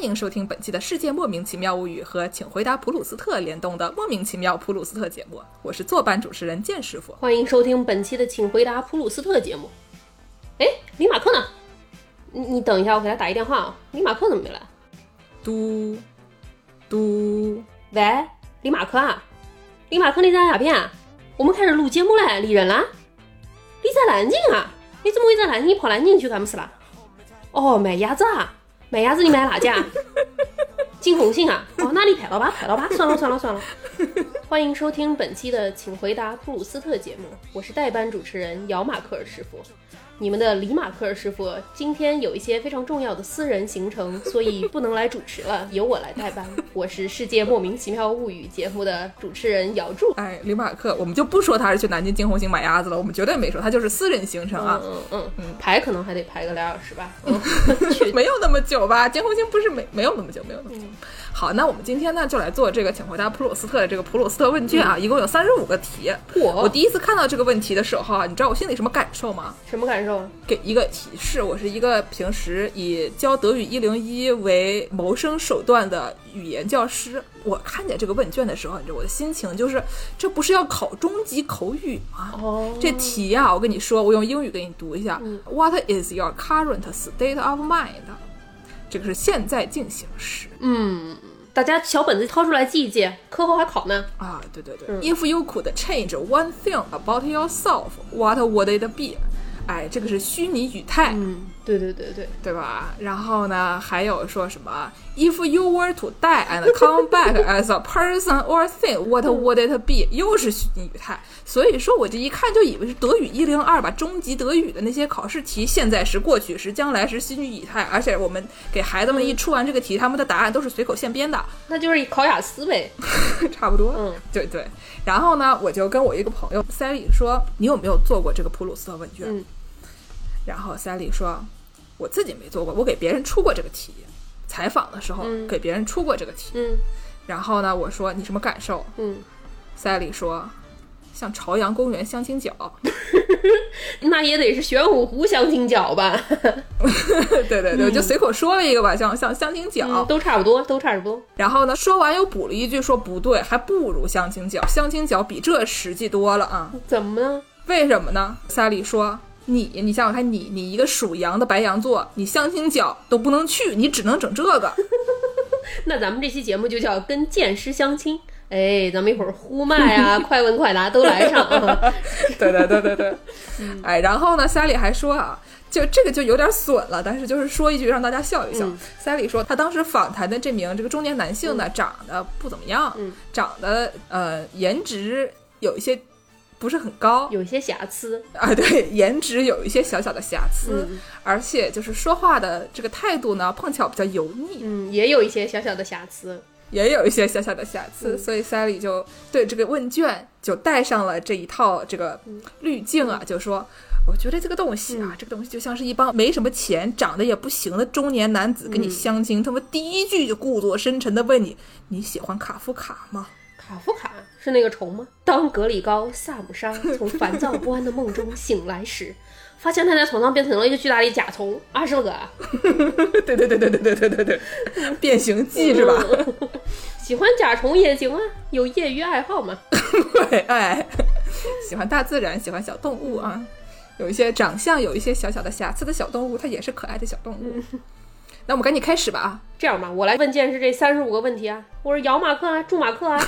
欢迎收听本期的《世界莫名其妙物语》和《请回答普鲁斯特》联动的《莫名其妙普鲁斯特》节目，我是坐班主持人剑师傅。欢迎收听本期的《请回答普鲁斯特》节目。哎，李马克呢？你你等一下，我给他打一电话啊。李马克怎么没来？嘟嘟，喂，李马克啊，李马克你在哪边啊？我们开始录节目了，李人啦？你在南京啊？你怎么会在南京你跑南京去干么事啦？哦，卖鸭子啊？卖鸭子你买哪家？金红杏啊？哦，那你排到吧，排到吧，算了算了算了。欢迎收听本期的《请回答布鲁斯特》节目，我是代班主持人姚马克尔师傅。你们的李马克师傅今天有一些非常重要的私人行程，所以不能来主持了，由我来代班。我是《世界莫名其妙物语》节目的主持人姚柱。哎，李马克，我们就不说他是去南京金红星买鸭子了，我们绝对没说，他就是私人行程啊。嗯嗯嗯，排可能还得排个俩小时吧。嗯，没有那么久吧？金红星不是没没有那么久，没有那么久。好，那我们今天呢就来做这个请回答普鲁斯特的这个普鲁斯特问卷啊，一共有三十五个题。嚯我第一次看到这个问题的时候啊，你知道我心里什么感受吗？什么感受啊？给一个提示，我是一个平时以教德语一零一为谋生手段的语言教师。我看见这个问卷的时候，你知道我的心情就是，这不是要考中级口语吗？哦这题呀、我跟你说，我用英语给你读一下。What is your current state of mind？这个是现在进行时嗯，大家小本子掏出来记一记，课后还考呢。啊，对对对。If you could change one thing about yourself, what would it be？哎，这个是虚拟语态。嗯，对对对对，对吧？然后呢，还有说什么？If you were to die and come back as a person or thing, what would it be？又是虚拟语态。所以说，我这一看就以为是德语一零二吧，中级德语的那些考试题，现在时、过去时、将来时虚拟语态。而且我们给孩子们一出完这个题，他们的答案都是随口现编的，那就是考雅思呗。差不多。嗯，对对。然后呢，我就跟我一个朋友 Sally 说：“你有没有做过这个普鲁斯特问卷？”嗯然后 Sally 说：“我自己没做过，我给别人出过这个题。采访的时候、嗯给别人出过这个题。嗯然后呢，我说你什么感受嗯，？Sally 说：像朝阳公园相亲角。那也得是玄武湖相亲角吧？对 对对，我就随口说了一个吧，像像相亲角。嗯，都差不多，都差不多。然后呢，说完又补了一句说不对，还不如相亲角，相亲角比这实际多了啊。怎么呢？为什么呢？Sally 说。你，你想想看你，你一个属羊的白羊座，你相亲角都不能去，你只能整这个。那咱们这期节目就叫跟剑师相亲。哎，咱们一会儿呼麦啊，快问快答都来上啊。对对对对对，哎，然后呢，Sally 还说啊，就这个就有点损了，但是就是说一句让大家笑一笑。嗯 Sally 说，他当时访谈的这名这个中年男性呢，长得不怎么样，嗯长得呃颜值有一些不是很高。有一些瑕疵。啊，对，颜值有一些小小的瑕疵，嗯。而且就是说话的这个态度呢，碰巧比较油腻，嗯，也有一些小小的瑕疵。也有一些小小的瑕疵，嗯。所以 Sally 就对这个问卷就带上了这一套这个滤镜啊，就说。我觉得这个东西啊，嗯。这个东西就像是一帮没什么钱、长得也不行的中年男子跟你嗯。相亲，他们第一句就故作深沉的问你：“你喜欢卡夫卡吗？卡夫卡是那个虫吗？当格里高·萨姆沙从 烦躁不安的梦中醒来时，发现他在床上变成了一个巨大的甲虫，二十个啊！？”对对对对对对对对对，变形记是吧？喜欢甲虫也行啊，有业余爱好嘛。对，哎，喜欢大自然，喜欢小动物啊，有一些长相有一些小小的瑕疵的小动物，它也是可爱的小动物。那我们赶紧开始吧啊！这样吧，我来问剑师这三十五个问题啊，我是姚马克啊，祝马克啊。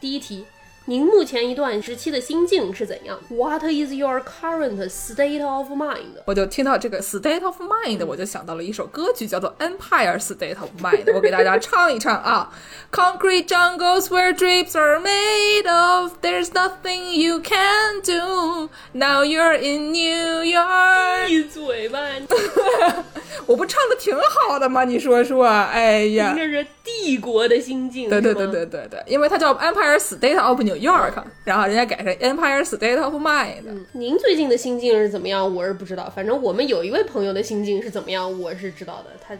第一题，您目前一段时期的心境是怎样？What is your current state of mind？我就听到这个 state of mind，我就想到了一首歌曲，叫做 Empire State of Mind。我给大家唱一唱啊：Concrete jungles where dreams are made of, there's nothing you can do. Now you're in New York。闭嘴吧！我不唱的挺好的吗？你说说，哎呀您。这是帝国的心境，对对对对对对，因为它叫 Empire State of New York，然后人家改成 Empire State of Mind。您最近的心境是怎么样？我是不知道，反正我们有一位朋友的心境是怎么样，我是知道的。他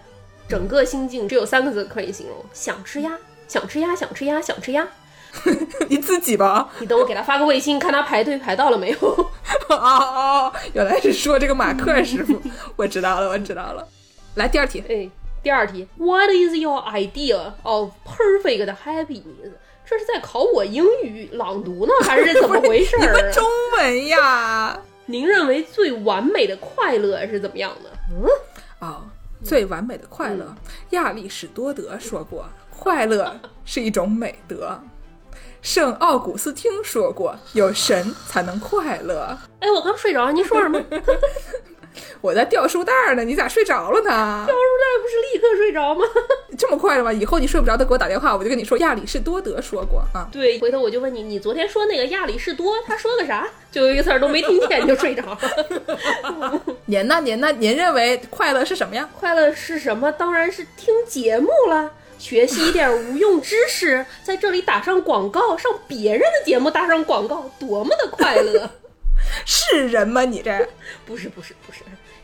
整个心境只有三个字可以形容：想吃鸭，想吃鸭，想吃鸭，想吃鸭。你自己吧。你等我给他发个微信，看他排队排到了没有。哦哦，原来是说这个马克师傅，我知道了，我知道了。来第二题，哎，第二题，What is your idea of perfect happiness？这是在考我英语朗读呢，还是怎么回事儿啊？你们中文呀？您认为最完美的快乐是怎么样的？嗯，哦，最完美的快乐，亚里士多德说过，快乐是一种美德。圣奥古斯汀说过，有神才能快乐。哎，我刚睡着，您说什么？我在掉书袋儿呢，你咋睡着了呢？掉书袋不是立刻睡着吗？这么快了吗？以后你睡不着，他给我打电话，我就跟你说亚里士多德说过啊。对，回头我就问你，你昨天说那个亚里士多，他说个啥？就有一个词儿都没听见就睡着了。您呢？您呢？您认为快乐是什么呀？快乐是什么？当然是听节目了，学习一点无用知识，在这里打上广告，上别人的节目打上广告，多么的快乐！是人吗？你这 不是不是不是，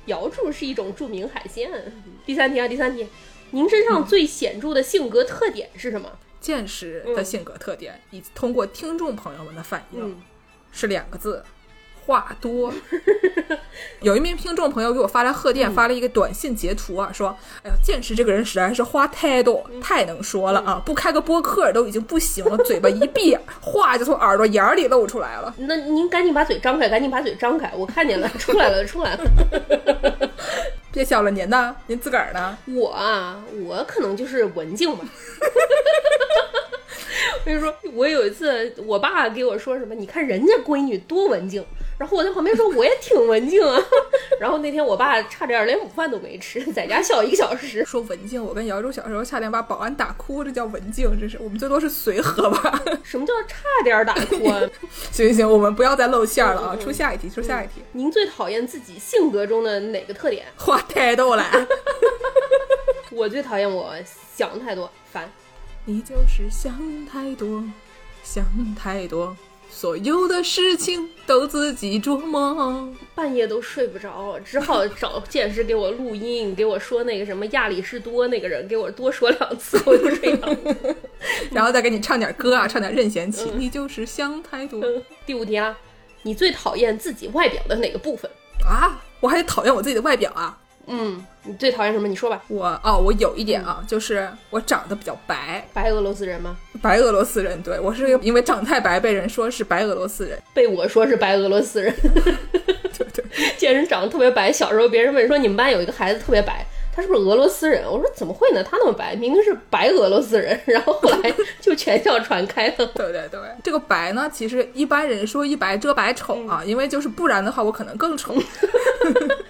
瑶柱是一种著名海鲜。第三题啊，第三题，您身上最显著的性格特点是什么？见识的性格特点，以通过听众朋友们的反应，嗯是两个字：话多。有一名听众朋友给我发来贺电，发了一个短信截图啊，说：“哎呀，见识这个人实在是话太多，太能说了啊！不开个播客都已经不行了，嘴巴一闭，话就从耳朵眼儿里露出来了。那您赶紧把嘴张开，赶紧把嘴张开，我看见了，出来了，出来了。别笑了，您呢？您自个儿呢？我啊，我可能就是文静吧。我跟你说，我有一次，我爸给我说什么，你看人家闺女多文静，然后我在旁边说我也挺文静啊。然后那天我爸差点连午饭都没吃，在家笑一个小时。说文静，我跟姚柱小时候差点把保安打哭，这叫文静，这是我们最多是随和吧？什么叫差点打哭啊？行行行，我们不要再露馅了啊！出下一题，出下一题。您最讨厌自己性格中的哪个特点？话太多了，我最讨厌我想太多，烦。你就是想太多，想太多，所有的事情都自己琢磨。半夜都睡不着，只好 找见识给我录音，给我说那个什么亚里士多那个人，给我多说两次，我就睡着了。然后再给你唱点歌啊，唱点任贤齐。你就是想太多第五题啦，你最讨厌自己外表的哪个部分？啊！我还得讨厌我自己的外表啊！嗯，你最讨厌什么？你说吧。我哦，我有一点啊，就是我长得比较白，白俄罗斯人吗？白俄罗斯人。对我是因为长太白被人说是白俄罗斯人。被我说是白俄罗斯人。对对，见人长得特别白，小时候别人问说你们班有一个孩子特别白，他是不是俄罗斯人？我说怎么会呢？他那么白，明明是白俄罗斯人。然后后来就全校传开了。对对对，这个白呢，其实一般人说一白遮百丑啊，因为就是不然的话，我可能更丑。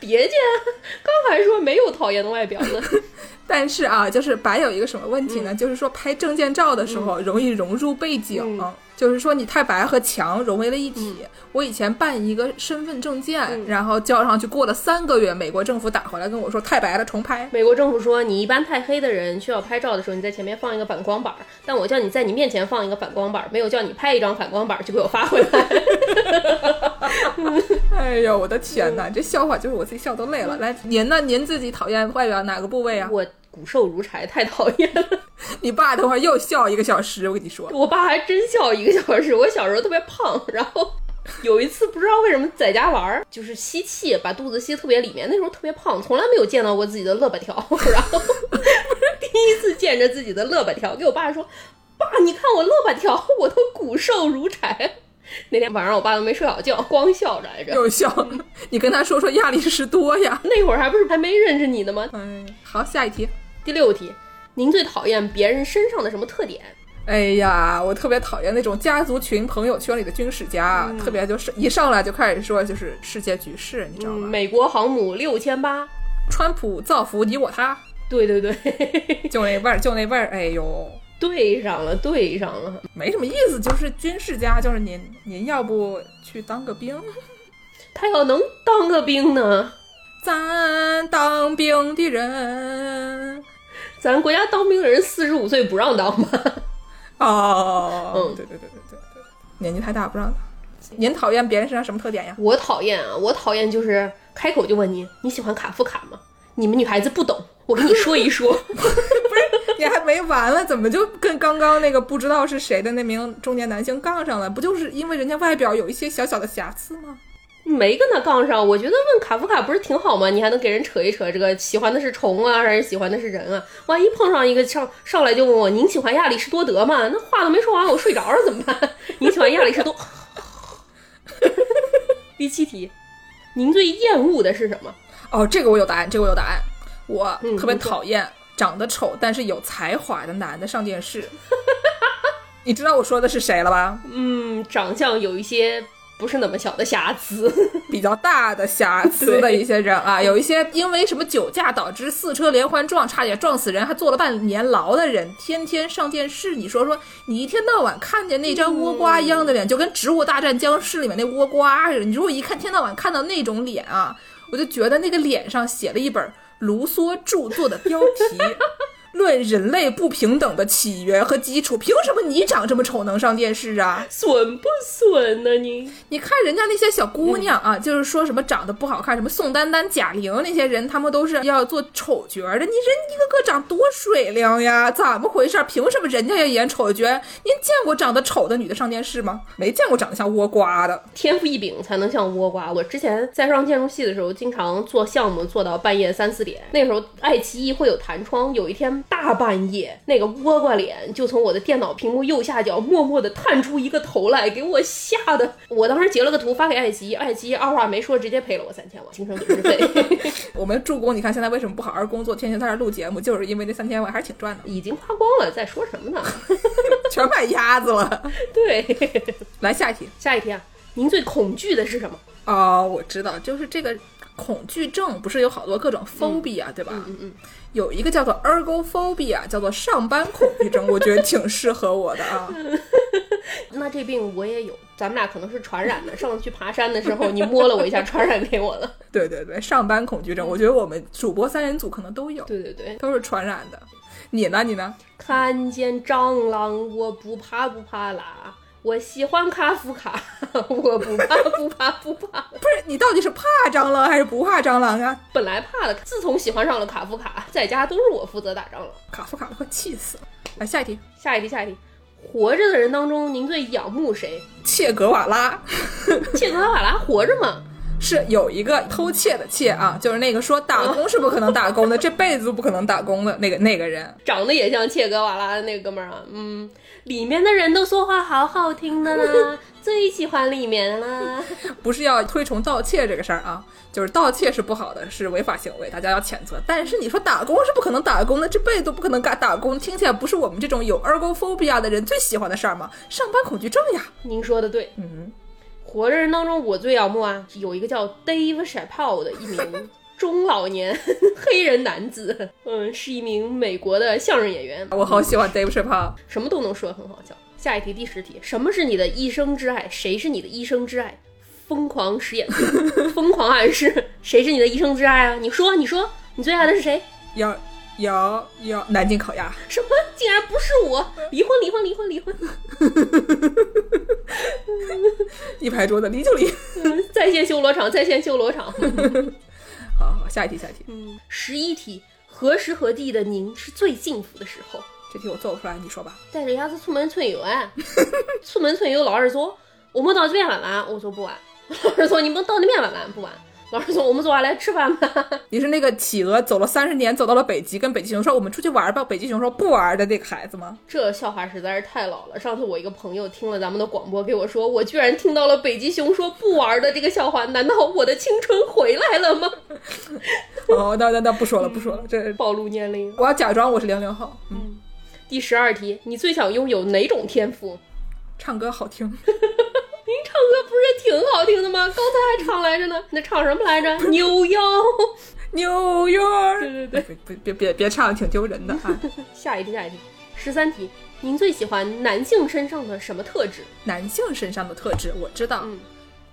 别介，刚才说没有讨厌的外表呢。但是啊，就是白有一个什么问题呢？就是说拍证件照的时候容易融入背景，就是说你太白和墙融为了一体。我以前办一个身份证件，然后交上去，过了三个月，美国政府打回来跟我说太白了，重拍。美国政府说你一般太黑的人需要拍照的时候，你在前面放一个反光板，但我叫你在你面前放一个反光板，没有叫你拍一张反光板就给我发回来。哎呦，我的天哪！这笑话就是我自己笑都累了。来，您呢？您自己讨厌外表哪个部位啊？我骨瘦如柴，太讨厌了。你爸等会儿又笑一个小时，我跟你说。我爸还真笑一个小时。我小时候特别胖，然后有一次不知道为什么在家玩儿，就是吸气把肚子吸特别里面，那时候特别胖，从来没有见到过自己的肋巴条，然后不是第一次见着自己的肋巴条，给我爸说：“爸，你看我肋巴条，我都骨瘦如柴。” 那天晚上我爸都没睡好觉，光笑着来着。又笑，你跟他说说亚里士多呀。那会儿还不是还没认识你呢吗？哎，好，下一题。第六题，您最讨厌别人身上的什么特点？哎呀，我特别讨厌那种家族群朋友圈里的军事家，特别就是一上来就开始说就是世界局势，你知道吗？美国航母六千八，川普造福你我他，对对对，就那味儿，就那味儿。哎呦，对上了，对上了，没什么意思，就是军事家，就是您，您要不去当个兵？他要能当个兵呢？咱当兵的人，咱国家当兵的人四十五岁不让当吗？哦，嗯对对对对对对，年纪太大不让当。您讨厌别人身上什么特点呀？我讨厌啊，我讨厌就是开口就问你你喜欢卡夫卡吗？你们女孩子不懂，我跟你说一说。没完了，怎么就跟刚刚那个不知道是谁的那名中年男性杠上了？不就是因为人家外表有一些小小的瑕疵吗？没跟他杠上。我觉得问卡夫卡不是挺好吗？你还能给人扯一扯，这个喜欢的是虫啊，还是喜欢的是人啊？万一碰上一个上上来就问我您喜欢亚里士多德吗？那话都没说完，我睡着了怎么办？您喜欢亚里士多？第七题，您最厌恶的是什么？哦，这个我有答案，这个我有答案。我嗯特别讨厌长得丑但是有才华的男的上电视。你知道我说的是谁了吧？嗯，长相有一些不是那么小的瑕疵。比较大的瑕疵的一些人啊，有一些因为什么酒驾导致四车连环撞，差点撞死人，还坐了半年牢的人，天天上电视，你说说，你一天到晚看见那张倭瓜一样的脸，就跟《植物大战僵尸》里面那倭瓜似的。你如果一看天到晚看到那种脸啊，我就觉得那个脸上写了一本卢梭著作的标题。论人类不平等的起源和基础，凭什么你长这么丑能上电视啊？损不损呢你？你看人家那些小姑娘啊，就是说什么长得不好看，什么宋丹丹、贾玲那些人，他们都是要做丑角的。你人一个个长多水灵呀，怎么回事？凭什么人家要演丑角？您见过长得丑的女的上电视吗？没见过长得像倭瓜的。天赋异禀才能像倭瓜。我之前在上建筑系的时候，经常做项目做到半夜三四点。那时候爱奇艺会有弹窗，有一天大半夜，那个倭瓜脸就从我的电脑屏幕右下角默默地探出一个头来，给我吓得。我当时截了个图发给爱奇艺，爱奇艺二话没说直接赔了我三千万精神损失费，我们助攻，你看现在为什么不好好工作，天天在这儿录节目，就是因为那三千万还是挺赚的，已经花光了，在说什么呢？全买鸭子了。对，来下一题。下一题啊，您最恐惧的是什么？哦，我知道，就是这个恐惧症，不是有好多各种 phobia，、对吧？嗯嗯，有一个叫做 ergophobia，叫做上班恐惧症，我觉得挺适合我的啊。那这病我也有，咱们俩可能是传染的。上次去爬山的时候，你摸了我一下，传染给我了。对对对，上班恐惧症，我觉得我们主播三人组可能都有，对对对，都是传染的。你呢？你呢？看见蟑螂我不怕不怕啦，我喜欢卡夫卡，我不怕不怕不怕。不是你到底是怕蟑螂还是不怕蟑螂啊？本来怕的，自从喜欢上了卡夫卡，在家都是我负责打蟑螂。卡夫卡都快气死了。来下一题，下一题，下一题，活着的人当中，您最仰慕谁？切格瓦拉切格瓦拉活着吗？是有一个偷窃的窃啊，就是那个说打工是不可能打工的，这辈子都不可能打工的那个那个人。长得也像切格瓦拉的那个哥们儿啊，嗯，里面的人都说话好好听的啦，最喜欢里面啦。不是要推崇盗窃这个事儿啊，就是盗窃是不好的，是违法行为，大家要谴责。但是你说打工是不可能打工的，这辈子都不可能干打工，听起来不是我们这种有 ergophobia 的人最喜欢的事儿吗？上班恐惧症呀，您说的对，嗯，活着人当中，我最仰慕啊，有一个叫 Dave Chappelle 的一名 中老年 黑人男子，嗯，是一名美国的相声演员，我好喜欢 Dave Chappelle。什么都能说，很好笑。下一题，第十题，什么是你的一生之爱？谁是你的一生之爱？疯狂实验，疯狂暗示，谁是你的一生之爱啊？你说，你说，你最爱的是谁？要要要南京烤鸭，什么？竟然不是我！离婚，离婚，离婚，离婚！一拍桌子离就离。嗯在线修罗场，在线修罗场。好好，下一题，下一题。嗯，十一题，何时何地的您是最幸福的时候？这题我做不出来，你说吧。带着鸭子出门春游啊！出门春游，老二说我们到这边玩玩，我说不玩。老二说你们到那边玩玩，不玩。老师说我们坐下来吃饭吧。你是那个企鹅走了三十年，走到了北极，跟北极熊说我们出去玩吧，北极熊说不玩的那个孩子吗？这笑话实在是太老了。上次我一个朋友听了咱们的广播，给我说，我居然听到了北极熊说不玩的这个笑话，难道我的青春回来了吗？哦，那那那不说了，不说了，这暴露年龄。我要假装我是零零后。嗯，第十二题，你最想拥有哪种天赋？唱歌好听，歌不是挺好听的吗？刚才还唱来着呢，那唱什么来着？扭腰。扭腰。对对对。别别别别别唱，挺丢人的啊！下一题，下一题，十三题，您最喜欢男性身上的什么特质？男性身上的特质我知道，嗯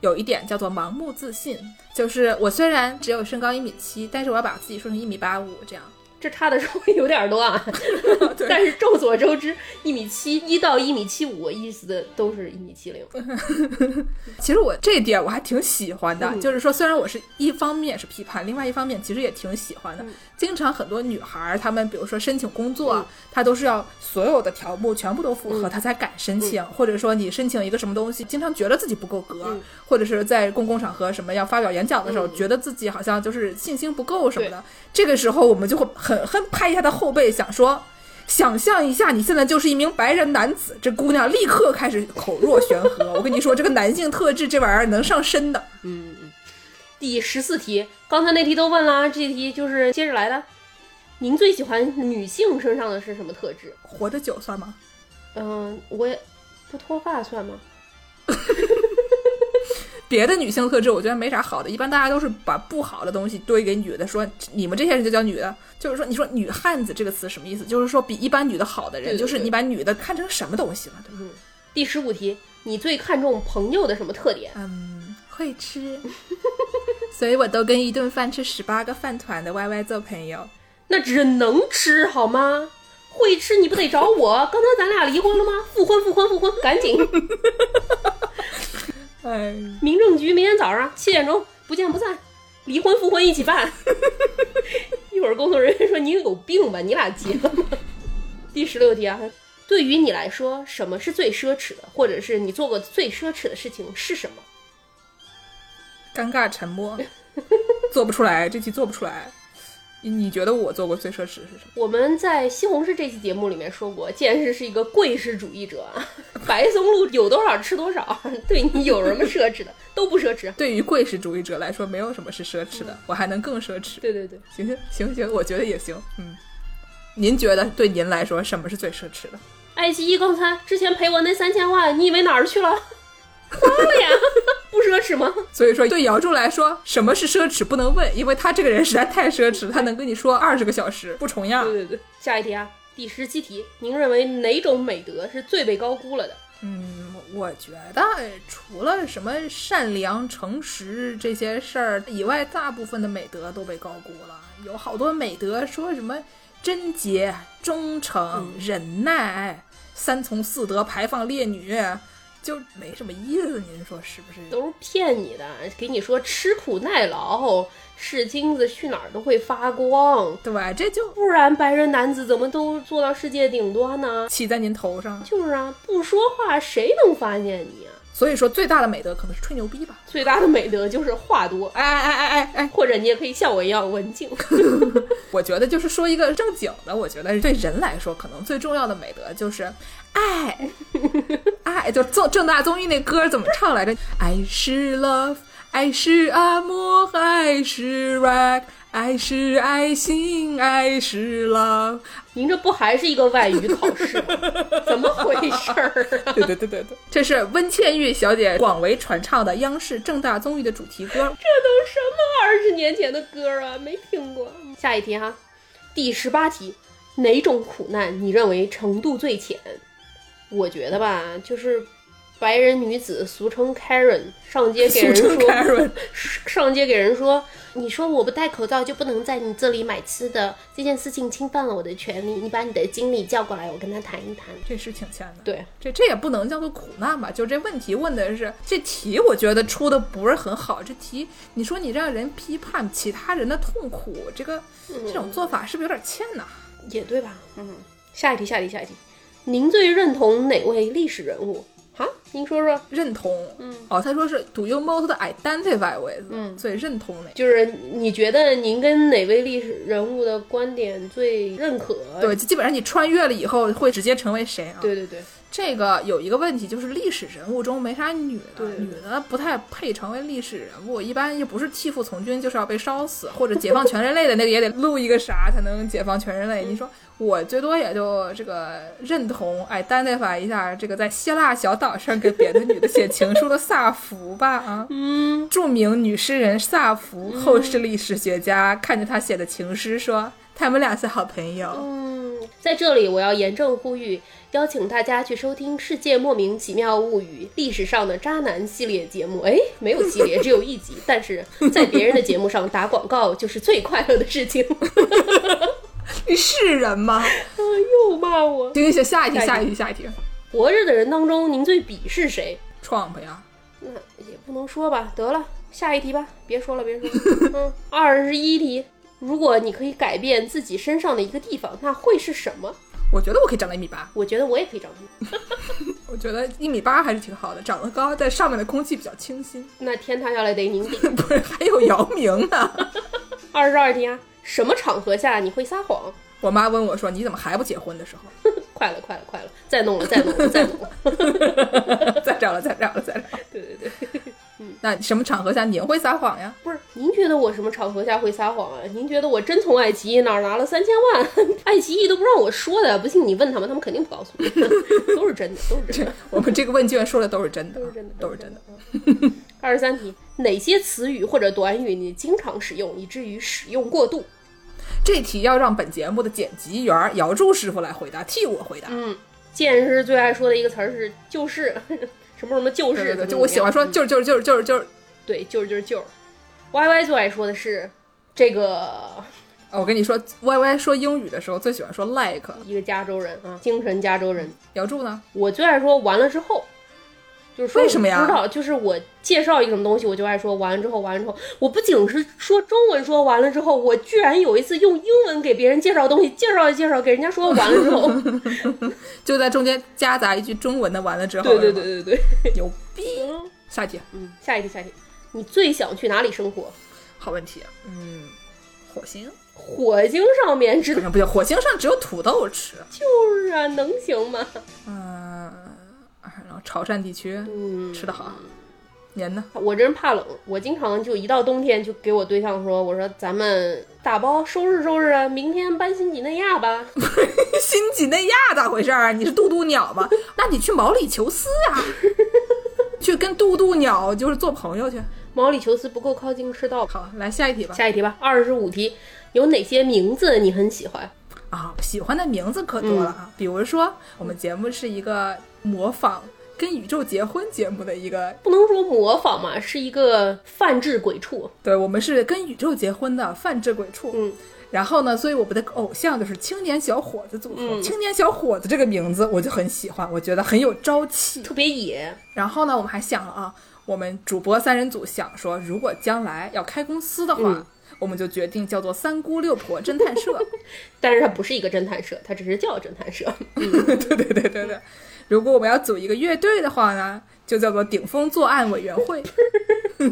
有一点叫做盲目自信，就是我虽然只有身高一米七，但是我要把自己说成一米八五这样。这差的稍微 有点多啊。但是众所周知，一米七一到一米七五，意思的都是一米七零。其实我这一点我还挺喜欢的，嗯就是说，虽然我是一方面是批判，另外一方面其实也挺喜欢的。嗯经常很多女孩儿，她们比如说申请工作，嗯她都是要所有的条目全部都符合，她才敢申请。或者说你申请一个什么东西，经常觉得自己不够格，嗯或者是在公共场合什么要发表演讲的时候，嗯觉得自己好像就是信心不够什么的。这个时候，我们就会狠狠拍一下她后背，想说。想象一下，你现在就是一名白人男子，这姑娘立刻开始口若悬河。我跟你说，这个男性特质这玩意儿能上身的。嗯，嗯。第十四题，刚才那题都问了，这题就是接着来的。您最喜欢女性身上的是什么特质？活得久算吗？嗯，我也不脱发算吗？别的女性特质我觉得没啥好的，一般大家都是把不好的东西堆给女的，说你们这些人就叫女的。就是说，你说“女汉子”这个词什么意思？就是说比一般女的好的人，对对就是你把女的看成什么东西了，对吧？嗯。第十五题，你最看重朋友的什么特点？嗯，会吃，所以我都跟一顿饭吃十八个饭团的 Y Y 做朋友。那只能吃好吗？会吃你不得找我？刚才咱俩离婚了吗？复婚复婚复婚，赶紧！哎，民政局明天早上七点钟不见不散，离婚复婚一起办。一会儿工作人员说你有病吧？你俩结了吗？第十六题啊，对于你来说，什么是最奢侈的，或者是你做过最奢侈的事情是什么？尴尬沉默，做不出来，这期做不出来。你你觉得我做过最奢侈是什么？我们在西红柿这期节目里面说过，剑士是一个贵式主义者，白松露有多少吃多少，对你有什么奢侈的 都不奢侈。对于贵式主义者来说，没有什么是奢侈的，我还能更奢侈。对对对，行行行行，我觉得也行。嗯，您觉得对您来说什么是最奢侈的？爱奇艺刚才之前赔我那三千万，你以为哪儿去了？花了呀，不奢侈吗？所以说，对姚柱来说，什么是奢侈不能问，因为他这个人实在太奢侈了，他能跟你说二十个小时不重样。对对对，下一题啊，第十七题，您认为哪种美德是最被高估了的？嗯，我觉得除了什么善良、诚实这些事儿以外，大部分的美德都被高估了。有好多美德说什么贞洁、忠诚、忍耐、三从四德、排放烈女，就没什么意思。您说是不是？都是骗你的，给你说吃苦耐劳，是金子去哪儿都会发光，对吧？这就不然白人男子怎么都做到世界顶端呢？骑在您头上。就是啊，不说话谁能发现你啊？所以说，最大的美德可能是吹牛逼吧。最大的美德就是话多，哎哎哎哎哎，或者你也可以像我一样文静。我觉得就是说一个正经的，我觉得对人来说，可能最重要的美德就是爱，爱。就正正大综艺那歌怎么唱来着？爱是 love，爱是阿莫，爱是 rock，爱是爱心，爱是 love。您这不还是一个外语考试吗？怎么回事儿啊？对对对对对，这是温倩玉小姐广为传唱的央视正大综艺的主题歌。这都什么二十年前的歌啊？没听过。下一题哈，第十八题，哪种苦难你认为程度最浅？我觉得吧，就是白人女子，俗称 Karen，上街给人 说 上街给人说，你说我不戴口罩就不能在你这里买吃的，这件事情侵犯了我的权利，你把你的经理叫过来，我跟他谈一谈。这是挺欠的。对，这这也不能叫做苦难吧？就这问题问的是这题，我觉得出的不是很好。这题你说你让人批判其他人的痛苦，这个这种做法是不是有点欠呐？也对吧？嗯，下一题，下一题，下一题，您最认同哪位历史人物？哈，您说说。认同，嗯，哦，他说是 Do you most identify with？嗯最认同哪？就是你觉得您跟哪位历史人物的观点最认可？对，基本上你穿越了以后会直接成为谁啊？对对对，这个有一个问题，就是历史人物中没啥女的，对女的不太配成为历史人物，一般又不是替父从军，就是要被烧死，或者解放全人类的那个也得录一个啥才能解放全人类。你说我最多也就这个认同，哎，identify 一下这个在希腊小岛上给别的女的写情书的萨福吧啊，嗯，著名女诗人萨福，后世历史学家看着她写的情诗说，他们俩是好朋友。嗯，在这里我要严正呼吁，邀请大家去收听《世界莫名其妙物语》历史上的渣男系列节目。哎，没有系列，只有一集，但是在别人的节目上打广告就是最快乐的事情。你是人吗？啊又骂我。行行行，下一题，下一题下一题，下一题。活着的人当中，您最鄙视谁？Trump 呀，那也不能说吧，得了，下一题吧，别说了，别说了。嗯，二十一题，如果你可以改变自己身上的一个地方，那会是什么？我觉得我可以长到一米八，我觉得我也可以长 我觉得一米八还是挺好的，长得高，在上面的空气比较清新。那天塌下来得您顶。不是，还有姚明呢。二十二题啊，什么场合下你会撒谎？我妈问我说：“你怎么还不结婚？”的时候，快了，快了，快了，再弄了，再弄了，再弄了。再找了，再找了，再找了。对对对，那什么场合下你会撒谎呀？不是，您觉得我什么场合下会撒谎啊？您觉得我真从爱奇艺那儿拿了三千万？爱奇艺都不让我说的，不信你问他们，他们肯定不告诉你，都是真的，都是真的。我们这个问卷说的都是真的，都是真的，都是真的。的。二十三题，哪些词语或者短语你经常使用，以至于使用过度？这题要让本节目的剪辑员姚柱师傅来回答，替我回答。嗯，剑师最爱说的一个词儿是“就是”，什么什么就是，对对对，怎么就我喜欢说，就是就是就是就是就是。对，就是就是就是。Y Y 最爱说的是这个哦我跟你说，Y Y 说英语的时候最喜欢说 like。一个加州人啊，精神加州人。姚柱呢？我最爱说完了之后，就是说为什么呀知道，就是我介绍一个什么东西，我就爱说完了之后，完了之后，我不仅是说中文说完了之后，我居然有一次用英文给别人介绍东西，介绍一介绍，给人家说完了之后，就在中间夹杂一句中文的，完了之后，对对对对对，牛逼！嗯下一题，嗯，下一题下一题，你最想去哪里生活？好问题。嗯，火星？火星上面只不行不行，火星上只有土豆吃。就是啊，能行吗？嗯，然后潮汕地区嗯，吃的好。您呢？我这人怕冷，我经常就一到冬天就给我对象说，我说咱们打包收拾收拾啊，明天搬新几内亚吧。新几内亚咋回事儿啊？你是渡渡鸟吗？那你去毛里求斯啊，去跟渡渡鸟就是做朋友去。毛里求斯不够靠近赤道。好，来下一题吧。下一题吧，二十五题，有哪些名字你很喜欢？啊，喜欢的名字可多了啊，比如说我们节目是一个模仿跟宇宙结婚节目的一个，不能说模仿嘛，是一个泛制鬼畜。对我们是跟宇宙结婚的泛制鬼畜。嗯，然后呢，所以我们的偶像就是青年小伙子组合。嗯青年小伙子这个名字我就很喜欢，我觉得很有朝气。特别野，然后呢，我们还想了啊，我们主播三人组想说，如果将来要开公司的话，嗯我们就决定叫做三姑六婆侦探社。但是它不是一个侦探社，它只是叫侦探社。对对对对对。如果我们要组一个乐队的话呢，就叫做顶风作案委员会。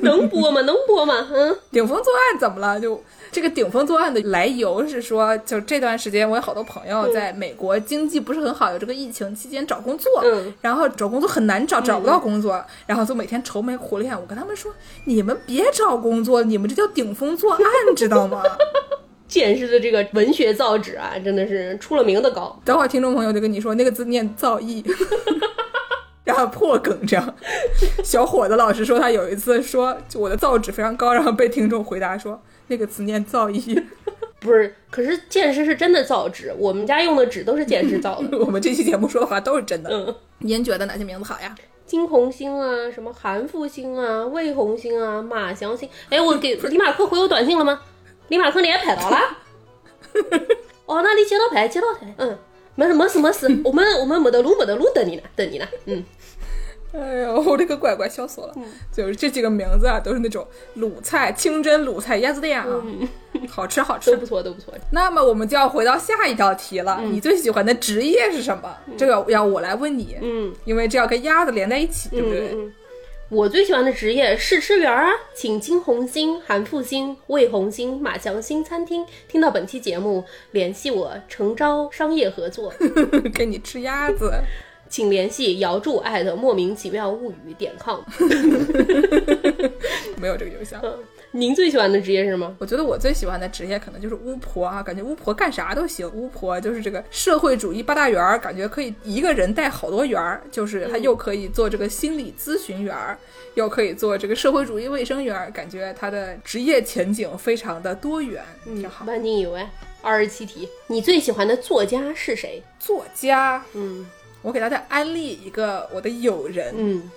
能播吗？能播吗？嗯，顶风作案怎么了？就这个顶风作案的来由是说，就这段时间我有好多朋友在美国经济不是很好，有这个疫情期间找工作，嗯然后找工作很难找，找不到工作，然后就每天愁眉苦脸。我跟他们说，你们别找工作，你们这叫顶风作案，知道吗？见识的这个文学造纸啊，真的是出了名的高。等会儿听众朋友就跟你说，那个字念造诣。然后破梗这样，小伙子老师说他有一次说就我的造纸非常高，然后被听众回答说那个词念造诣。不是，可是见识是真的造纸，我们家用的纸都是见识造的。我们这期节目说的话都是真的。嗯，您觉得哪些名字好呀？金红星啊，什么韩复星啊，魏红星啊，马祥星。哎，我给 李马克回我短信了吗？李马克，你也拍到了？哦，那你接到拍，接到拍。嗯，没事没事没事，我们我们没得路没得路，等你呢，等你呢。嗯，哎呦，我这个乖乖笑死我了。就是这几个名字啊，都是那种鲁菜、清真鲁菜鸭子店啊，好吃好吃都不。错都不错。那么我们就要回到下一道题了，你最喜欢的职业是什么？这个要我来问你，嗯因为这要跟鸭子连在一起，对不对？我最喜欢的职业试吃员啊，请金红星、韩复兴、魏红星、马强星餐厅听到本期节目联系我，诚招商业合作。给你吃鸭子。请联系姚柱艾特莫名其妙物语点 com。没有这个邮箱。您最喜欢的职业是什么？我觉得我最喜欢的职业可能就是巫婆啊，感觉巫婆干啥都行。巫婆就是这个社会主义八大员儿，感觉可以一个人带好多员儿，就是他又可以做这个心理咨询员儿，又可以做这个社会主义卫生员儿，感觉他的职业前景非常的多元，挺好。万金油哎。二十七题，你最喜欢的作家是谁？作家，嗯我给大家安利一个我的友人，嗯，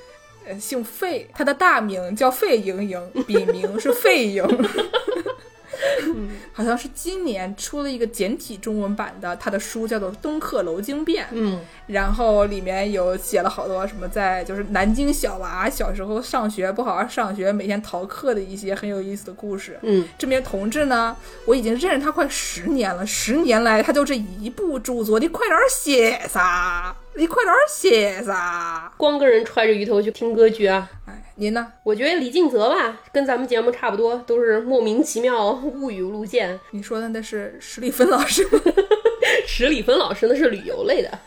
呃，姓费，他的大名叫费莹莹，笔名是费盈。好像是今年出了一个简体中文版的，他的书叫做《东客楼经变》，嗯，然后里面有写了好多什么在就是南京小娃小时候上学不好好上学，每天逃课的一些很有意思的故事。嗯，这名同志呢，我已经认识他快十年了，十年来他就这一部著作，你快点写撒，你快点写撒。光个人揣着鱼头去听歌剧啊。哎，您呢？我觉得李静泽吧，跟咱们节目差不多，都是莫名其妙 物语路见。你说的那是史蒂芬老师。史里芬老师那是旅游类的。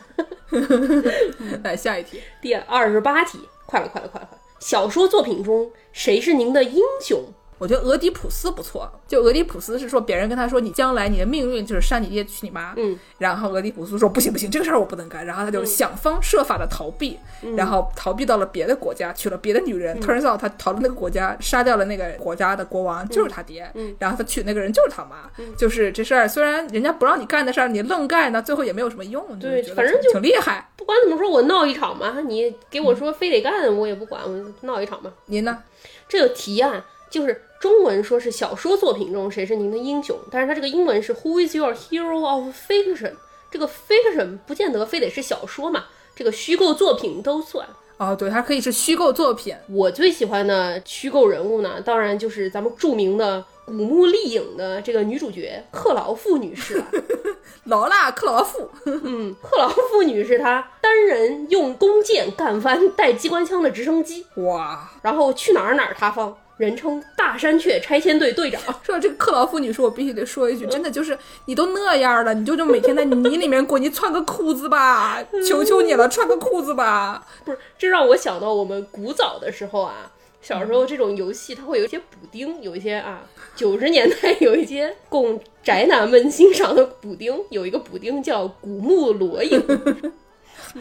来下一题，第二十八题，快了，快了，快了，快了！小说作品中谁是您的英雄？我觉得俄狄浦斯不错。就俄狄浦斯是说别人跟他说你将来你的命运就是杀你爹娶你妈，嗯，然后俄狄浦斯说不行不行，这个事儿我不能干，然后他就想方设法的逃避，然后逃避到了别的国家，娶了别的女人。turns out 他逃到那个国家，杀掉了那个国家的国王，就是他爹，嗯然后他娶那个人就是他妈，就是这事儿虽然人家不让你干的事儿，你愣干呢，最后也没有什么用，对反正就挺厉害。不管怎么说，我闹一场嘛，你给我说非得干，我也不管，我闹一场嘛。您呢？这个题啊，就是中文说是小说作品中谁是您的英雄，但是它这个英文是 Who is your hero of fiction？这个 fiction 不见得非得是小说嘛，这个虚构作品都算。哦，对，它可以是虚构作品。我最喜欢的虚构人物呢，当然就是咱们著名的古墓丽影的这个女主角克劳馥女士了。劳拉·克劳夫，嗯，克劳馥女士她单人用弓箭干翻带机关枪的直升机，哇！然后去哪儿哪儿塌方，人称大山雀拆迁队队长。说到这个克劳夫女士，我必须得说一句，真的就是你都那样了，你就就每天在泥里面滚，你穿个裤子吧，求求你了，穿个裤子吧。不是，这让我想到我们古早的时候啊，小时候这种游戏它会有一些补丁，有一些啊，九十年代有一些供宅男们欣赏的补丁，有一个补丁叫古墓裸影。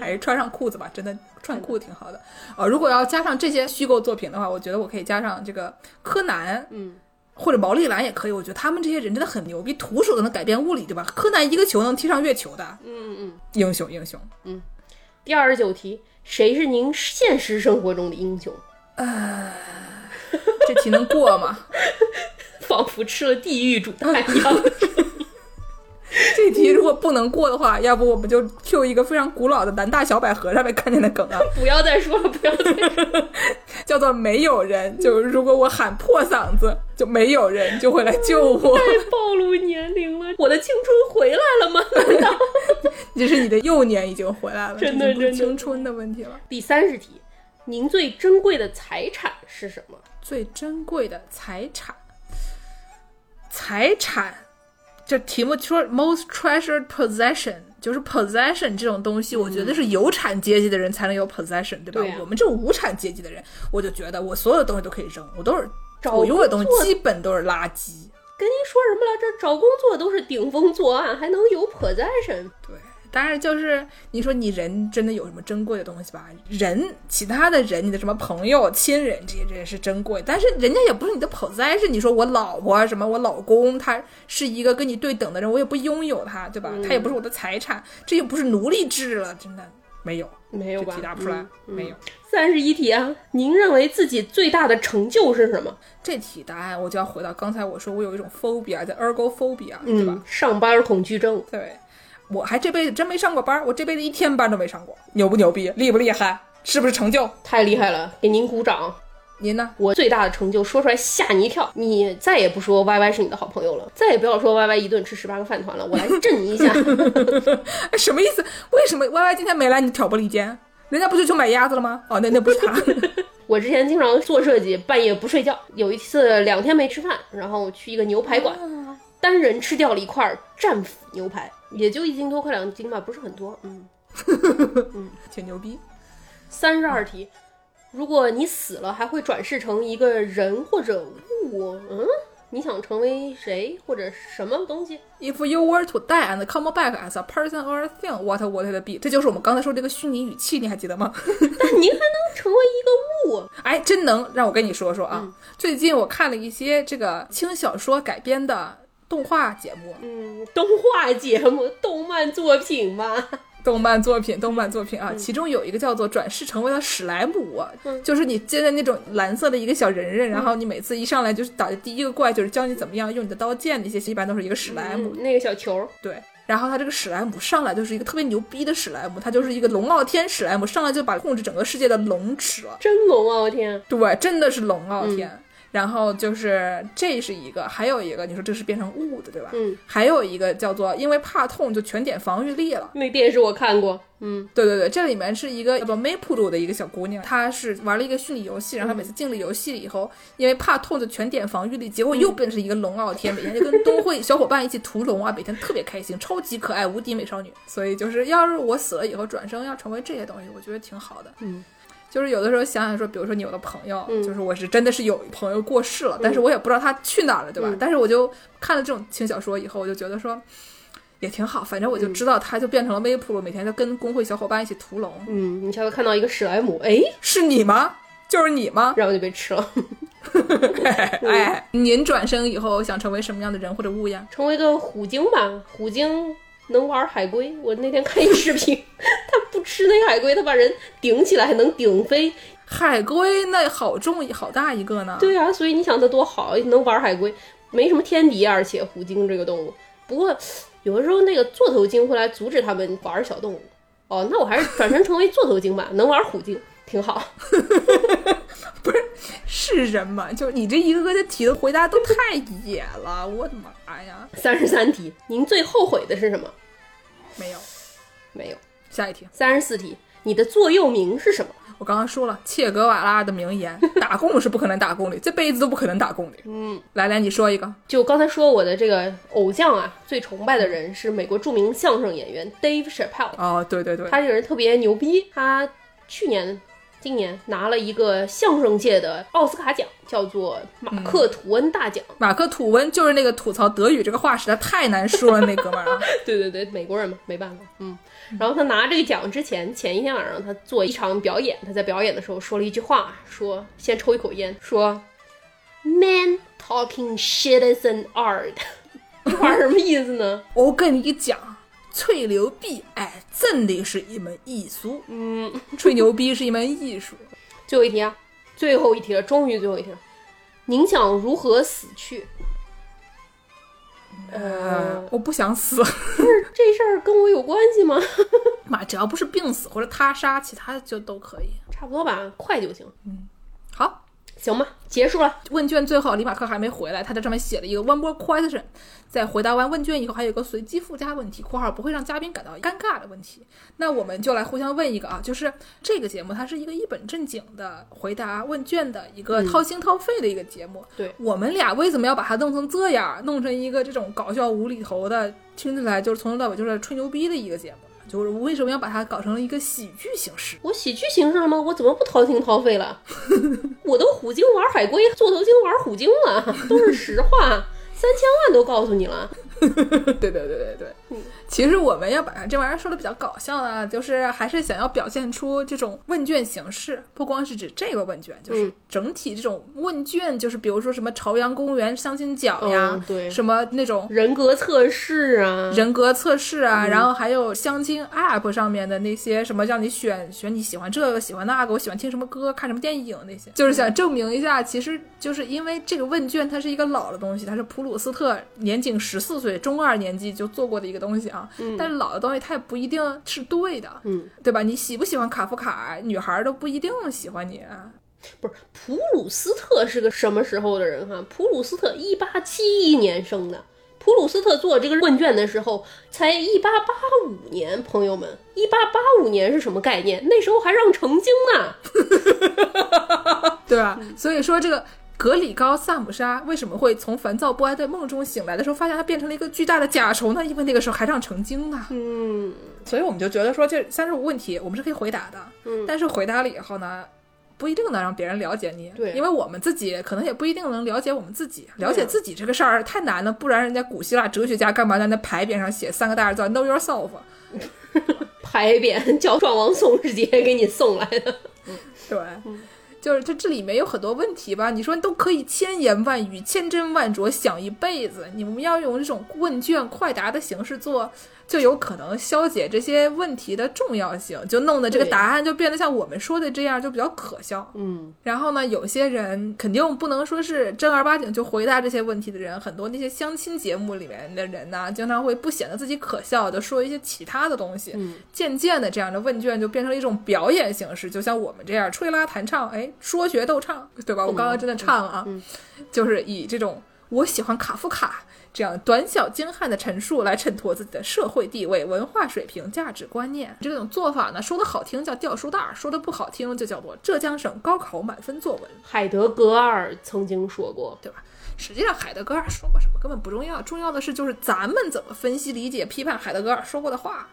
还是穿上裤子吧，真的穿裤子挺好的。呃，如果要加上这些虚构作品的话，我觉得我可以加上这个柯南，嗯，或者毛利兰也可以。我觉得他们这些人真的很牛逼，徒手都能改变物理，对吧？柯南一个球能踢上月球的，嗯嗯。英雄英雄。嗯第二十九题，谁是您现实生活中的英雄？这题能过吗？仿佛吃了地狱煮蛋一样。这题如果不能过的话，要不我们就 Q 一个非常古老的南大小百合上面看见的梗啊，不要再说了，不要再说了。叫做没有人。就如果我喊破嗓子，就没有人就会来救我。太暴露年龄了，我的青春回来了吗？难道？这是你的幼年已经回来了，真的真的青春的问题了。第三十题，您最珍贵的财产是什么？最珍贵的财产，财产，这题目说 most treasured possession，就是 possession 这种东西，我觉得是有产阶级的人才能有 possession，对吧？对啊我们这种无产阶级的人，我就觉得我所有的东西都可以扔，我都是找我拥有的东西基本都是垃圾。跟您说什么来着？找工作都是顶风作案，还能有 possession？对，当然就是你说你人真的有什么珍贵的东西吧？人，其他的人，你的什么朋友、亲人这些人是珍贵，但是人家也不是你的 possession。你说我老婆什么，我老公他是一个跟你对等的人，我也不拥有他，对吧？他也不是我的财产，这又不是奴隶制了，真的没有，没有吧？题答不出来，嗯没有。三十一题啊，您认为自己最大的成就是什么？这题答案我就要回到刚才我说我有一种 phobia 叫 ergophobia，对吧？嗯，上班恐惧症。对，我还这辈子真没上过班，我这辈子一天班都没上过，牛不牛逼？厉不厉害？是不是成就？太厉害了，给您鼓掌！您呢？我最大的成就说出来吓你一跳，你再也不说 Y Y 是你的好朋友了，再也不要说 Y Y 一顿吃十八个饭团了，我来震你一下。哎，什么意思？为什么 Y Y 今天没来？你挑拨离间？人家不就去买鸭子了吗？哦，那那不是他。我之前经常做设计，半夜不睡觉，有一次两天没吃饭，然后去一个牛排馆，单人吃掉了一块战斧牛排，也就一斤多，快两斤吧，不是很多。嗯，嗯 挺牛逼。三十二题，如果你死了，还会转世成一个人或者物，嗯，你想成为谁或者什么东西？If you were to die and come back as a person or a thing, what would it be？这就是我们刚才说这个虚拟语气，你还记得吗？但您还能成为一个物？哎，真能让我跟你说说啊！最近我看了一些这个轻小说改编的动画节目，嗯，动画节目、动漫作品吗？动漫作品，动漫作品啊，其中有一个叫做转世成为了史莱姆，嗯就是你接的那种蓝色的一个小人人，然后你每次一上来就是打的第一个怪就是教你怎么样用你的刀剑，那些一般都是一个史莱姆，嗯那个小球，对。然后他这个史莱姆上来就是一个特别牛逼的史莱姆，他就是一个龙傲天史莱姆，上来就把控制整个世界的龙吃了。真龙啊！我天，对，真的是龙傲天。然后就是这是一个，还有一个，你说这是变成雾的，对吧？嗯，还有一个叫做因为怕痛就全点防御力了。那电视我看过，嗯对对对，这里面是一个叫做 Maple 的一个小姑娘，她是玩了一个虚拟游戏，然后她每次进了游戏以后，因为怕痛就全点防御力，结果又变成一个龙傲天，每天就跟东会小伙伴一起屠龙啊，每天特别开心，超级可爱，无敌美少女。所以就是要是我死了以后转生要成为这些东西，我觉得挺好的。嗯。就是有的时候想想说，比如说你有个朋友，嗯就是我是真的是有朋友过世了，但是我也不知道他去哪儿了，对吧？嗯但是我就看了这种轻小说以后，我就觉得说也挺好，反正我就嗯知道他就变成了微普鲁，每天就跟工会小伙伴一起屠龙。嗯，你下次看到一个史莱姆，哎，是你吗？就是你吗？然后就被吃了，哎，您转生以后想成为什么样的人或者物呀？成为个虎鲸吧，虎鲸。能玩海龟，我那天看一视频，他不吃那个海龟，他把人顶起来还能顶飞。海龟那好重好大一个呢。对啊，所以你想它多好，能玩海龟，没什么天敌，而且虎鲸这个动物。不过有的时候那个座头鲸会来阻止他们玩小动物。哦，那我还是转身成为座头鲸吧，能玩虎鲸挺好。不是是人吗？就是你这一个个的题的回答都太野了，我的妈呀！三十三题，您最后悔的是什么？没有，没有。下一题。三十四题，你的座右铭是什么？我刚刚说了，切格瓦拉的名言：打工是不可能打工的，这辈子都不可能打工的。嗯，来来，你说一个。就刚才说我的这个偶像啊，最崇拜的人是美国著名相声演员 Dave Chappelle。哦，对对对，他这个人特别牛逼，他去年、今年拿了一个相声界的奥斯卡奖，叫做马克·吐温大奖。马克吐温就是那个吐槽德语这个话实在太难说了那哥们儿啊。对对对，美国人嘛，没办法，嗯。然后他拿这个奖之前，前一天晚上他做一场表演，他在表演的时候说了一句话，说先抽一口烟，说 “Man talking shit is an art”，这话什么意思呢？我跟你讲，吹牛逼，哎，真的是一门艺术。嗯，吹牛逼是一门艺术。最后一题啊，最后一题了，终于最后一题了。您想如何死去？呃，我不想死。不是 这事儿跟我有关系吗？妈，只要不是病死或者他杀，其他的就都可以。差不多吧，快就行。好，行吧，结束了。问卷最后李马克还没回来，他在上面写了一个 one more question，在回答完问卷以后，还有一个随机附加问题（括号不会让嘉宾感到尴尬的问题）。那我们就来互相问一个啊，就是这个节目它是一个一本正经的回答问卷的一个掏心掏肺的一个节目。对我们俩为什么要把它弄成这样，弄成一个这种搞笑无厘头的，听起来就是从头到尾就是在吹牛逼的一个节目？就是我为什么要把它搞成了一个喜剧形式？我喜剧形式了吗？我怎么不掏心掏肺了？我都虎鲸玩海龟，座头鲸玩虎鲸了，都是实话，三千万都告诉你了。对对对对对，其实我们要把这玩意儿说的比较搞笑呢，就是还是想要表现出这种问卷形式，不光是指这个问卷，就是嗯。整体这种问卷，就是比如说什么朝阳公园相亲角呀，嗯对。什么那种人格测试啊，人格测试啊，嗯。然后还有相亲 App 上面的那些什么让你选选你喜欢这个喜欢那个，我喜欢听什么歌，看什么电影那些，就是想证明一下，其实就是因为这个问卷它是一个老的东西，它是普鲁斯特年仅十四岁中二年纪就做过的一个东西啊，但是老的东西它也不一定是对的，嗯，对吧？你喜不喜欢卡夫卡，女孩都不一定喜欢你啊。不是普鲁斯特是个什么时候的人哈？普鲁斯特一八七一年生的。普鲁斯特做这个问卷的时候才一八八五年，朋友们，一八八五年是什么概念？那时候还让成精呢。对吧？所以说这个格里高萨姆沙为什么会从烦躁不安的梦中醒来的时候，发现它变成了一个巨大的甲虫呢？因为那个时候还让成精呢。嗯，所以我们就觉得说，这三十五问题我们是可以回答的，嗯但是回答了以后呢，不一定能让别人了解你，对因为我们自己可能也不一定能了解我们自己，了解自己这个事儿太难了，不然人家古希腊哲学家干嘛在那牌匾上写三个大字 “Know yourself”？牌匾叫壮王宋世杰给你送来的。对，就是它这里面有很多问题吧？你说都可以千言万语、千真万灼想一辈子，你们要用这种问卷快答的形式做，就有可能消解这些问题的重要性，就弄得这个答案就变得像我们说的这样，就比较可笑。嗯，然后呢，有些人肯定不能说是正儿八经就回答这些问题的人，很多那些相亲节目里面的人呢，经常会不显得自己可笑，的说一些其他的东西。嗯渐渐的，这样的问卷就变成了一种表演形式，就像我们这样吹拉弹唱，哎，说学逗唱，对吧？我刚刚真的唱了啊，嗯就是以这种我喜欢卡夫卡。这样短小精悍的陈述来衬托自己的社会地位、文化水平、价值观念。这种做法呢，说的好听叫掉书袋儿，说的不好听就叫做浙江省高考满分作文。海德格尔曾经说过，对吧？实际上，海德格尔说过什么根本不重要，重要的是就是咱们怎么分析、理解、批判海德格尔说过的话。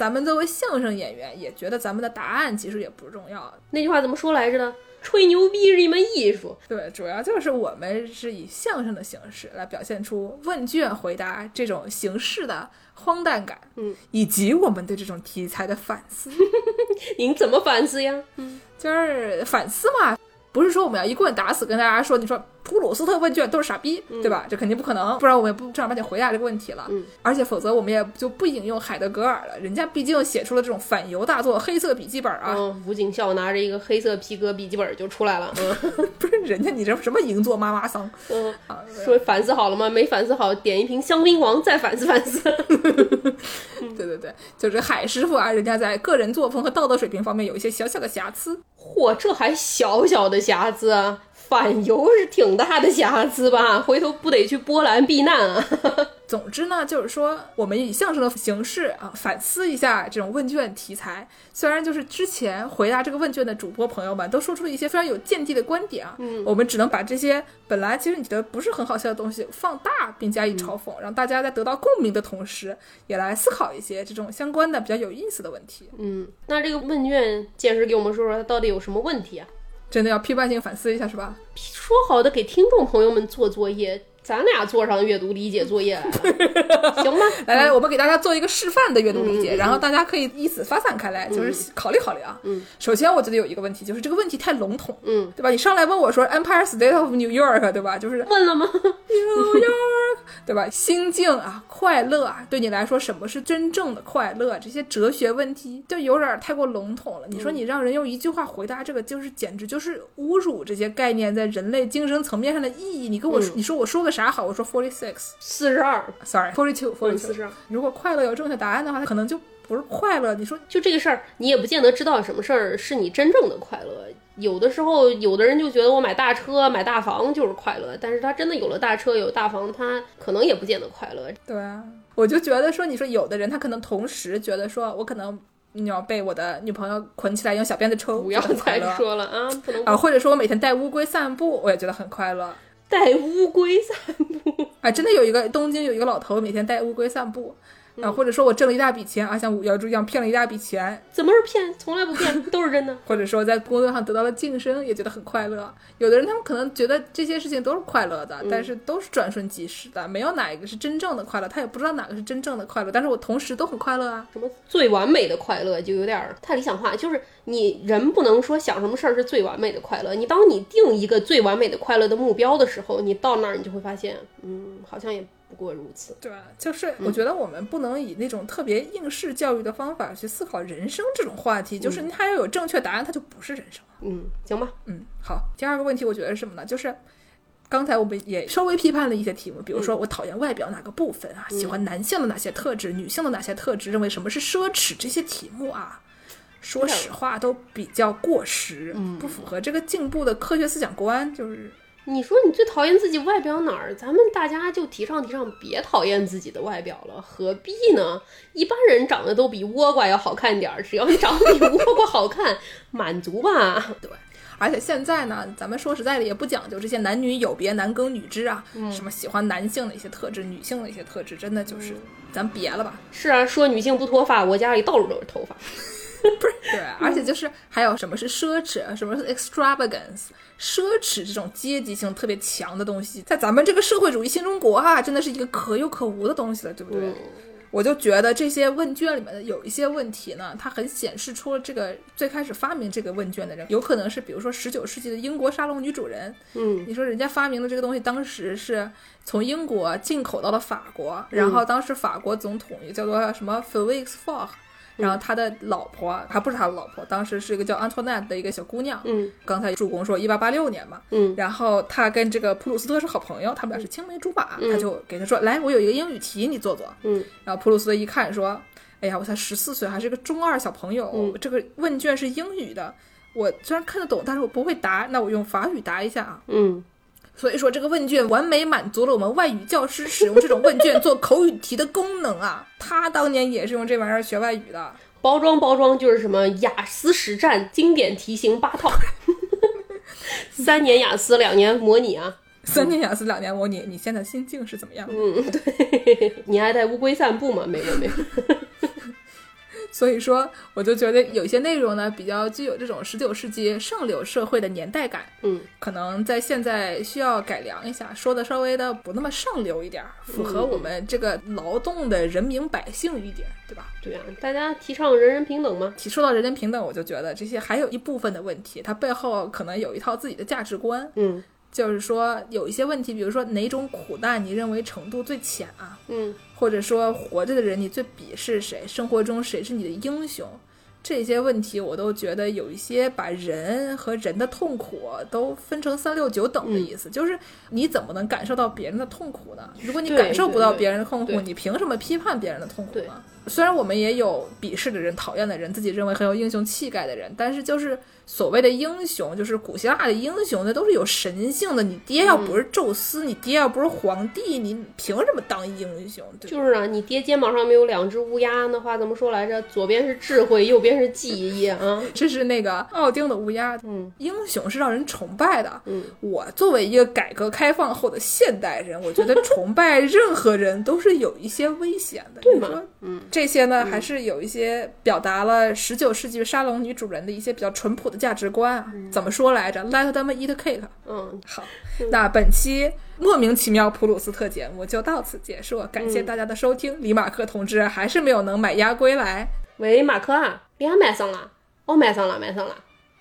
咱们作为相声演员，也觉得咱们的答案其实也不重要。那句话怎么说来着呢？吹牛逼是一门艺术。对，主要就是我们是以相声的形式来表现出问卷回答这种形式的荒诞感，嗯，以及我们对这种题材的反思。您怎么反思呀？嗯就是反思嘛，不是说我们要一棍打死跟大家说，你说普鲁斯特问卷都是傻逼，对吧？这肯定不可能，不然我们也不正儿八经回答这个问题了。嗯，而且否则我们也就不引用海德格尔了，人家毕竟写出了这种反犹大作《黑色笔记本》啊，嗯，吴景孝拿着一个黑色皮革笔记本就出来了。嗯 不是人家你这什么银座妈妈桑嗯，啊？说反思好了吗？没反思好，点一瓶香槟王再反思反思。对对对，就是海师傅啊，人家在个人作风和道德水平方面有一些小小的瑕疵。嚯，这还小小的匣子！反犹是挺大的瑕疵吧？回头不得去波兰避难啊？总之呢，就是说我们以相声的形式啊，反思一下这种问卷题材。虽然就是之前回答这个问卷的主播朋友们都说出了一些非常有见地的观点啊，嗯，我们只能把这些本来其实你觉得不是很好笑的东西放大并加以嘲讽，让大家在得到共鸣的同时，也来思考一些这种相关的比较有意思的问题。嗯，那这个问卷见识给我们说说它到底有什么问题啊？真的要批判性反思一下，是吧？说好的给听众朋友们做作业，咱俩做上阅读理解作业来了，行吗？来来，我们给大家做一个示范的阅读理解，然后大家可以以此发散开来，就是考虑考虑啊。嗯，首先我觉得有一个问题，就是这个问题太笼统，嗯，对吧？你上来问我说 Empire State of New York，对吧？就是问了吗？New York，对吧？心境啊，快乐啊，对你来说什么是真正的快乐？这些哲学问题就有点太过笼统了。你说你让人用一句话回答这个，就是简直就是侮辱这些概念在人类精神层面上的意义。你跟我说，你说我说个啥好？我说 forty six，sorry 四十二，forty two 嗯，forty 四。十二。如果快乐有正确答案的话，它可能就不是快乐。你说就这个事儿，你也不见得知道什么事儿是你真正的快乐。有的时候，有的人就觉得我买大车、买大房就是快乐，但是他真的有了大车、有大房，他可能也不见得快乐。对啊，我就觉得说，你说有的人他可能同时觉得说，我可能你要被我的女朋友捆起来用小鞭子抽，不要再说了啊，不能啊，或者说我每天带乌龟散步，我也觉得很快乐。带乌龟散步。啊，真的有一个东京有一个老头每天带乌龟散步，啊，或者说我挣了一大笔钱啊，像五幺猪一样骗了一大笔钱，怎么是骗？从来不骗，都是真的。或者说在工作上得到了晋升，也觉得很快乐。有的人他们可能觉得这些事情都是快乐的，但是都是转瞬即逝的，没有哪一个是真正的快乐，他也不知道哪个是真正的快乐。但是我同时都很快乐啊。什么最完美的快乐，就有点儿太理想化。就是你人不能说想什么事儿是最完美的快乐。你当你定一个最完美的快乐的目标的时候，你到那儿你就会发现，嗯，好像也不过如此。对，就是我觉得我们不能以那种特别应试教育的方法去思考人生这种话题，就是它要有正确答案，它就不是人生了。嗯，行吧。嗯，好。第二个问题，我觉得是什么呢？就是刚才我们也稍微批判了一些题目，比如说我讨厌外表哪个部分啊，喜欢男性的哪些特质，女性的哪些特质，认为什么是奢侈，这些题目啊。说实话，都比较过时，不符合这个进步的科学思想观。就是你说你最讨厌自己外表哪儿？咱们大家就提倡提倡，别讨厌自己的外表了，何必呢？一般人长得都比倭瓜要好看点儿，只要你长得比倭瓜好看，满足吧。对，而且现在呢，咱们说实在的，也不讲究这些男女有别、男耕女织啊，什么喜欢男性的一些特质，女性的一些特质，真的就是、咱别了吧。是啊，说女性不脱发，我家里到处都是头发。对，而且就是还有什么是奢侈，什么是 extravagance，奢侈这种阶级性特别强的东西，在咱们这个社会主义新中国啊，真的是一个可有可无的东西了，对不对？我就觉得这些问卷里面的有一些问题呢，它很显示出了这个最开始发明这个问卷的人，有可能是比如说十九世纪的英国沙龙女主人。嗯你说人家发明的这个东西，当时是从英国进口到了法国，然后当时法国总统也叫做什么 Felix Faure，然后他的老婆还不是他的老婆，当时是一个叫 Antoinette 的一个小姑娘。嗯刚才助攻说一八八六年嘛，嗯然后他跟这个普鲁斯特是好朋友，他们俩是青梅竹马，嗯他就给他说，来，我有一个英语题，你做做。嗯然后普鲁斯特一看说，哎呀，我才十四岁，还是个中二小朋友，嗯这个问卷是英语的，我虽然看得懂，但是我不会答，那我用法语答一下啊。嗯所以说，这个问卷完美满足了我们外语教师使用这种问卷做口语题的功能啊！他当年也是用这玩意儿学外语的。包装包装就是什么雅思实战经典题型八套，三年雅思，两年模拟啊。三年雅思，两年模拟，你现在心境是怎么样的？嗯，对，你爱带乌龟散步吗？没有没有。所以说，我就觉得有些内容呢，比较具有这种十九世纪上流社会的年代感，嗯可能在现在需要改良一下，说的稍微的不那么上流一点儿，符合我们这个劳动的人民百姓一点，对吧？对啊，大家提倡人人平等嘛。提说到人人平等，我就觉得这些还有一部分的问题，它背后可能有一套自己的价值观，嗯就是说有一些问题，比如说哪种苦难你认为程度最浅啊，嗯。或者说活着的人你最鄙视谁，生活中谁是你的英雄，这些问题我都觉得有一些把人和人的痛苦都分成三六九等的意思，就是你怎么能感受到别人的痛苦呢？如果你感受不到别人的痛苦，你凭什么批判别人的痛苦呢？虽然我们也有鄙视的人、讨厌的人，自己认为很有英雄气概的人，但是就是所谓的英雄，就是古希腊的英雄，那都是有神性的。你爹要不是宙斯，你爹要不是皇帝，你凭什么当英雄？对？就是啊，你爹肩膀上面有两只乌鸦，那话怎么说来着？左边是智慧，右边是记忆啊。这是那个奥丁的乌鸦。嗯英雄是让人崇拜的。嗯，我作为一个改革开放后的现代人，我觉得崇拜任何人都是有一些危险的。对吗嗯这些呢，还是有一些表达了十九世纪沙龙女主人的一些比较淳朴的价值观啊。怎么说来着？Let them eat cake。嗯，好，那本期莫名其妙普鲁斯特节目就到此结束，感谢大家的收听。李马克同志还是没有能买鸭归来。喂，马克啊，脸买上了？哦，买上了，买上了。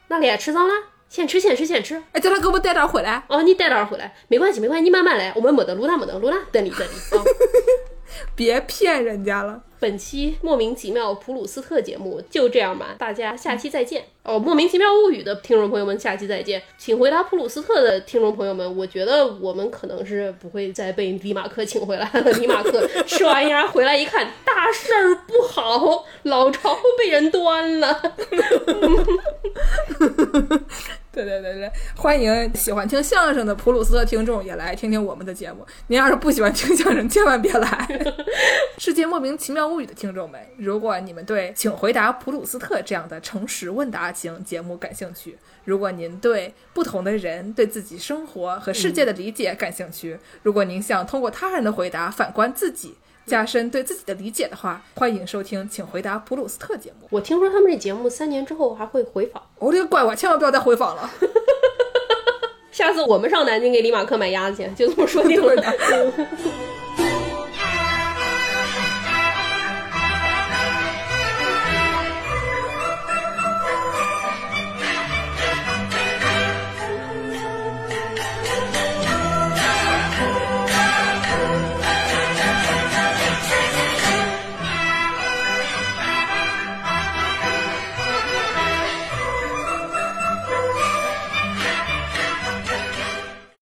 那脸吃上了？先吃，先吃，先吃。哎，叫他给我带点回来。哦，你带点儿回来，没关系，没关系，你慢慢来，我们没得录了没得录了，等你等你啊。别骗人家了。本期莫名其妙普鲁斯特节目就这样吧，大家下期再见。哦，莫名其妙物语的听众朋友们，下期再见。请回答普鲁斯特的听众朋友们，我觉得我们可能是不会再被李马克请回来了。李马克吃完鸭回来一看，大事儿不好，老巢被人端了。对对对对，欢迎喜欢听相声的普鲁斯特听众也来听听我们的节目。您要是不喜欢听相声，千万别来。世界莫名其妙物语的听众们，如果你们对《请回答普鲁斯特》这样的诚实问答型节目感兴趣，如果您对不同的人对自己生活和世界的理解感兴趣，如果您想通过他人的回答反观自己，加深对自己的理解的话，欢迎收听《请回答普鲁斯特》节目。我听说他们这节目三年之后还会回访，我、这个乖乖，千万不要再回访了。下次我们上南京给李马克买鸭子去，就这么说定了。